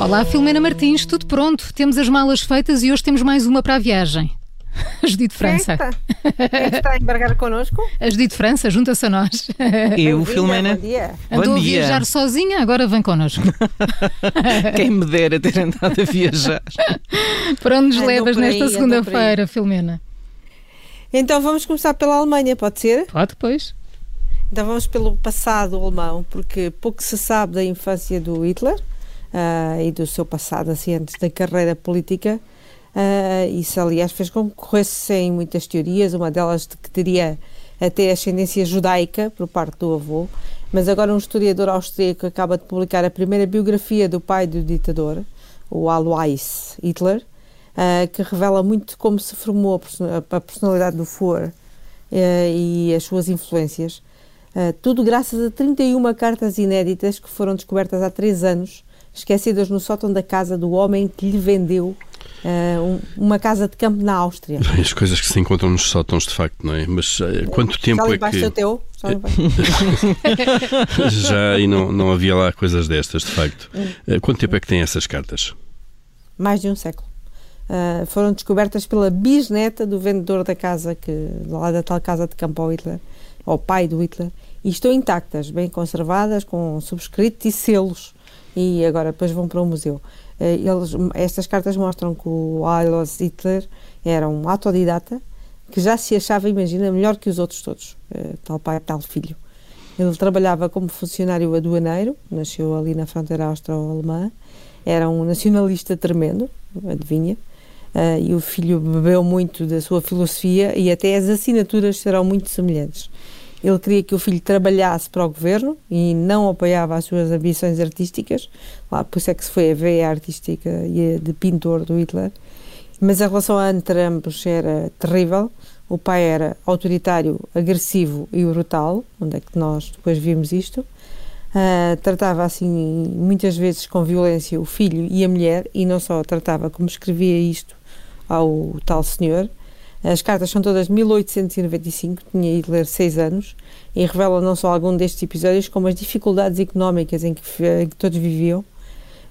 Olá, Filomena Martins, tudo pronto. Temos as malas feitas e hoje temos mais uma para a viagem. A Judite França. Quem está, Quem está a embarcar connosco? A Judite França, junta-se a nós. Eu, Filomena. Bom dia. Andou Bom a dia. viajar sozinha, agora vem connosco. Quem me dera ter andado a viajar. Para onde nos levas aí, nesta segunda-feira, Filomena? Então vamos começar pela Alemanha, pode ser? Pode, depois. Então vamos pelo passado alemão, porque pouco se sabe da infância do Hitler ah, e do seu passado, assim, antes da carreira política. Ah, isso, aliás, fez com que corressem muitas teorias, uma delas de que teria até ascendência judaica por parte do avô. Mas agora um historiador austríaco acaba de publicar a primeira biografia do pai do ditador, o Alois Hitler, ah, que revela muito como se formou a person- a personalidade do Führer eh, e as suas influências. Uh, tudo graças a 31 cartas inéditas que foram descobertas há três anos, esquecidas no sótão da casa do homem que lhe vendeu uh, um- uma casa de campo na Áustria. As coisas que se encontram nos sótãos, de facto, não é? Mas eh, quanto tempo Já é que. o teu? Já? Já e não, não havia lá coisas destas, de facto. Eh, Quanto tempo é que têm essas cartas? Mais de um século. Uh, foram descobertas pela bisneta do vendedor da casa, que, lá da tal casa de campo ao Hitler, ao pai do Hitler, e estão intactas, bem conservadas, com subscritos e selos, e agora depois vão para o museu. Uh, eles, estas cartas mostram que o Alois Hitler era um autodidata que já se achava, imagina, melhor que os outros todos, uh, tal pai, tal filho. Ele trabalhava como funcionário aduaneiro, nasceu ali na fronteira austro-alemã, era um nacionalista tremendo, adivinha, ah, e o filho bebeu muito da sua filosofia e até as assinaturas serão muito semelhantes. Ele queria que o filho trabalhasse para o governo e não apoiava as suas ambições artísticas, lá por isso é que se foi a veia artística e a de pintor do Hitler, mas a relação entre ambos era terrível. O pai era autoritário, agressivo e brutal, onde é que nós depois vimos isto. Ah, tratava assim muitas vezes com violência o filho e a mulher e não só tratava como escrevia isto ao tal senhor. As cartas são todas de 1895, tinha Hitler seis anos e revelam não só algum destes episódios como as dificuldades económicas em que, em que todos viviam.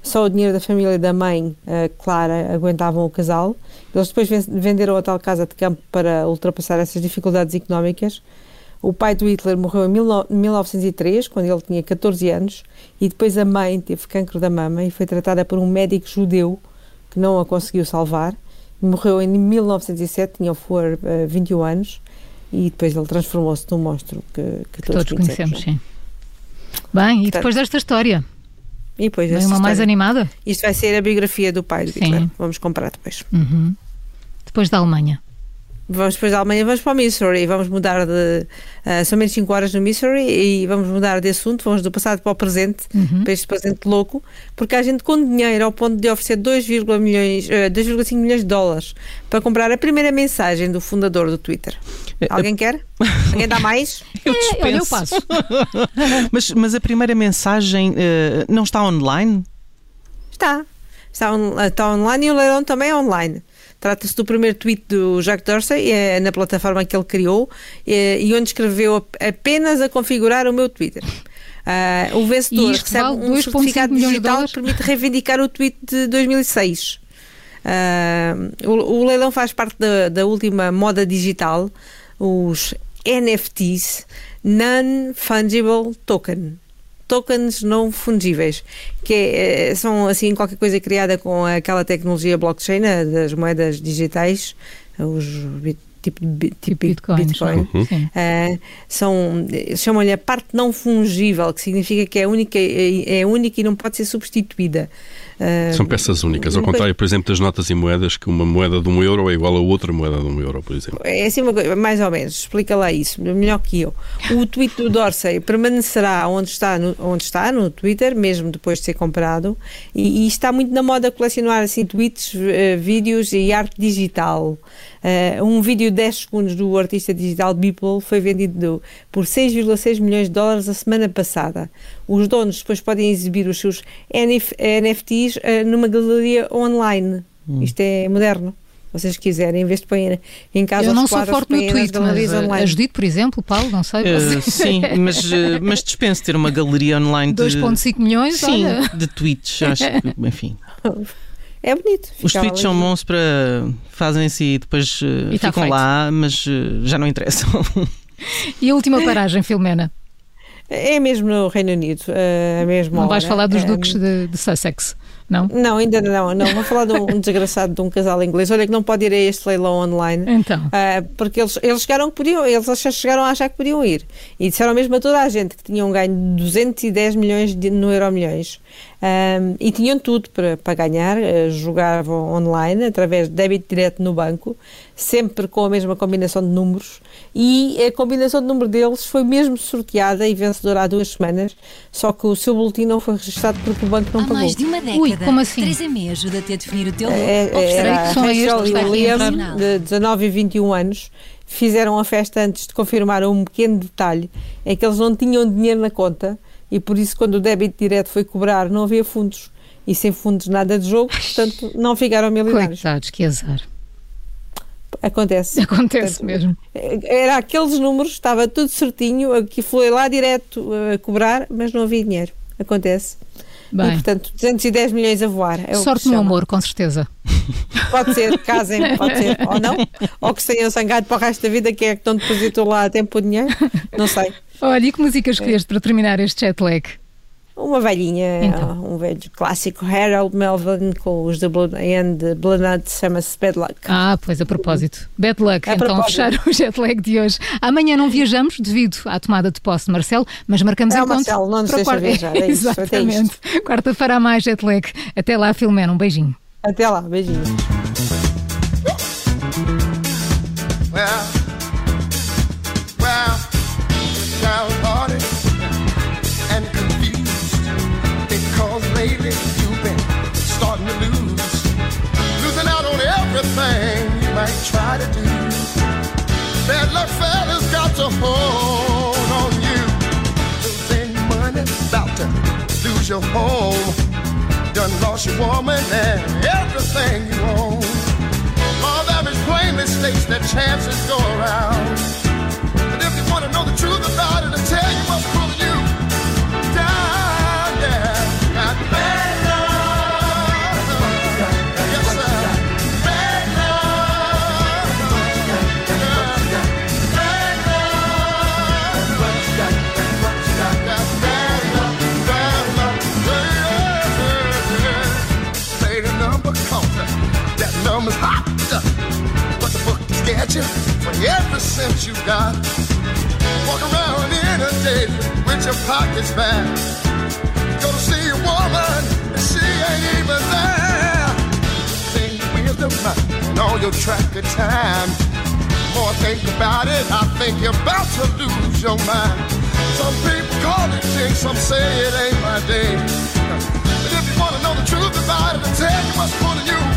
Só o dinheiro da família e da mãe, a Clara, aguentavam o casal. Eles depois ven- venderam a tal casa de campo para ultrapassar essas dificuldades económicas. O pai do Hitler morreu em 19- 1903, quando ele tinha 14 anos, e depois a mãe teve cancro da mama e foi tratada por um médico judeu que não a conseguiu salvar. Morreu em 1907, tinha for 21 anos, e depois ele transformou-se num monstro que, que Que todos conhecemos, sim. Bem, e depois desta história? E depois essa uma mais história. animada? Isto vai ser a biografia do pai do Sim. Hitler. Vamos comprar depois. Uhum. Depois da Alemanha. Vamos depois da Alemanha, vamos para o Missouri. Vamos mudar de. Uh, são menos 5 horas no Missouri e vamos mudar de assunto. Vamos do passado para o presente, Uhum. para este presente louco, porque há gente com dinheiro ao ponto de oferecer 2,5 milhões, eh, 2,5 milhões de dólares para comprar a primeira mensagem do fundador do Twitter. Alguém quer? Alguém dá mais? Eu É, olha, eu dispenso. passo. Mas, mas a primeira mensagem eh, não está online? Está. Está, on- está online e o leilão também é online. Trata-se do primeiro tweet do Jack Dorsey, é, na plataforma que ele criou, é, e onde escreveu ap- apenas a configurar o meu Twitter. Ah, o vencedor recebe vale um 2,5 certificado digital que permite reivindicar o tweet de 2006. Ah, o, o leilão faz parte da, da última moda digital, os NFTs, Non-Fungible Token tokens não fungíveis, que é, eh, são assim qualquer coisa criada com aquela tecnologia blockchain, a das moedas digitais, os bit- tipo tipo Bitcoins, Bitcoin. não é? Sim. Eh, são eh, chamam-lhe a parte não fungível, que significa que é única, é, é única e não pode ser substituída. Eh, São peças únicas, ao contrário, por exemplo, das notas e moedas, que uma moeda de um euro é igual a outra moeda de um euro, por exemplo. É assim uma coisa, mais ou menos, explica lá isso, melhor que eu. O tweet do Dorsey permanecerá onde está no, onde está, no Twitter, mesmo depois de ser comprado, e, e está muito na moda colecionar assim tweets, eh, vídeos e arte digital. Eh, um vídeo de 10 segundos do artista digital Beeple foi vendido por 6,6 milhões de dólares a semana passada. Os donos depois podem exibir os seus NF, NFTs eh, numa galeria online. Isto é moderno. vocês quiserem, em vez de pôr em casa Eu não sou forte no tweet, mas uh, online. a Judite, por exemplo, Paulo, não sei. Eh, você- sim, mas, eh, mas dispenso ter uma galeria online de. 2,5 milhões, Sim, olha. de tweets, acho que, enfim. É bonito. Os tweets são bons para. fazem-se e depois eh, E tá ficam feito. lá, mas eh, já não interessam. E a última paragem, Filomena? É mesmo no Reino Unido. eh, a mesma Não vais hora. falar dos Eh, duques de, de Sussex, não? Não, ainda não. Não, vou falar de um, um desgraçado de um casal inglês. Olha que não pode ir a este leilão online. Então, Ah, porque eles, eles chegaram que podiam, eles chegaram a achar que podiam ir e disseram mesmo a toda a gente que tinham ganho 210 milhões de, no Euro Milhões Ahm, e tinham tudo para, para ganhar, eh, jogavam online através de débito direto no banco, sempre com a mesma combinação de números e a combinação de número deles foi mesmo sorteada e vencedora há duas semanas, só que o seu boletim não foi registrado porque o banco não Há pagou. mais de uma década, Ui, como assim? Teresa May ajuda-te a definir o teu look. É, é, era que são Rachel que e está o aqui a Liam, entrar. de 19 e 21 anos, fizeram a festa antes de confirmar um pequeno detalhe, é que eles não tinham dinheiro na conta e por isso quando o débito direto foi cobrar não havia fundos. E sem fundos nada de jogo, portanto não ficaram milionários. coitados, que azar. Acontece. Acontece Portanto, mesmo. Era aqueles números, estava tudo certinho, aqui foi lá direto a cobrar, mas não havia dinheiro. Acontece. E, Bem, portanto, 210 milhões a voar. É que sorte no chama. amor, com certeza. Pode ser, casem, pode ser, ou não. Ou que tenham sangado para o resto da vida, quem é que não depositou lá a tempo o dinheiro? Não sei. Olha, e que música escolheste para terminar este jet lag? Uma velhinha, Então. um velho clássico, Harold Melvin, com os da Blue, and the Blue Nuts, chama-se Bad Luck. Ah, pois a propósito. Bad luck, A então propósito. fechar o jet lag de hoje. Amanhã não viajamos devido à tomada de posse de Marcelo, mas marcamos É, encontro. Marcelo, não nos para deixa quarta- viajar, é isso, até Exatamente. Quarta-feira há mais jet lag. Até lá, Filomena, um beijinho. Até lá, beijinhos. Well, well, might try to do. Bad luck fella's got to hold on you. Losing money, about to lose your home. Done lost your woman and everything you own. Law average plainly states that chances go around. A with your pockets back. Go to see a woman and she ain't even there. Think the mind and all your track of time. More think about it, I think you're about to lose your mind. Some people call it jinx, some say it ain't my day. But if you wanna know the truth about it, I'll tell you what's pulling you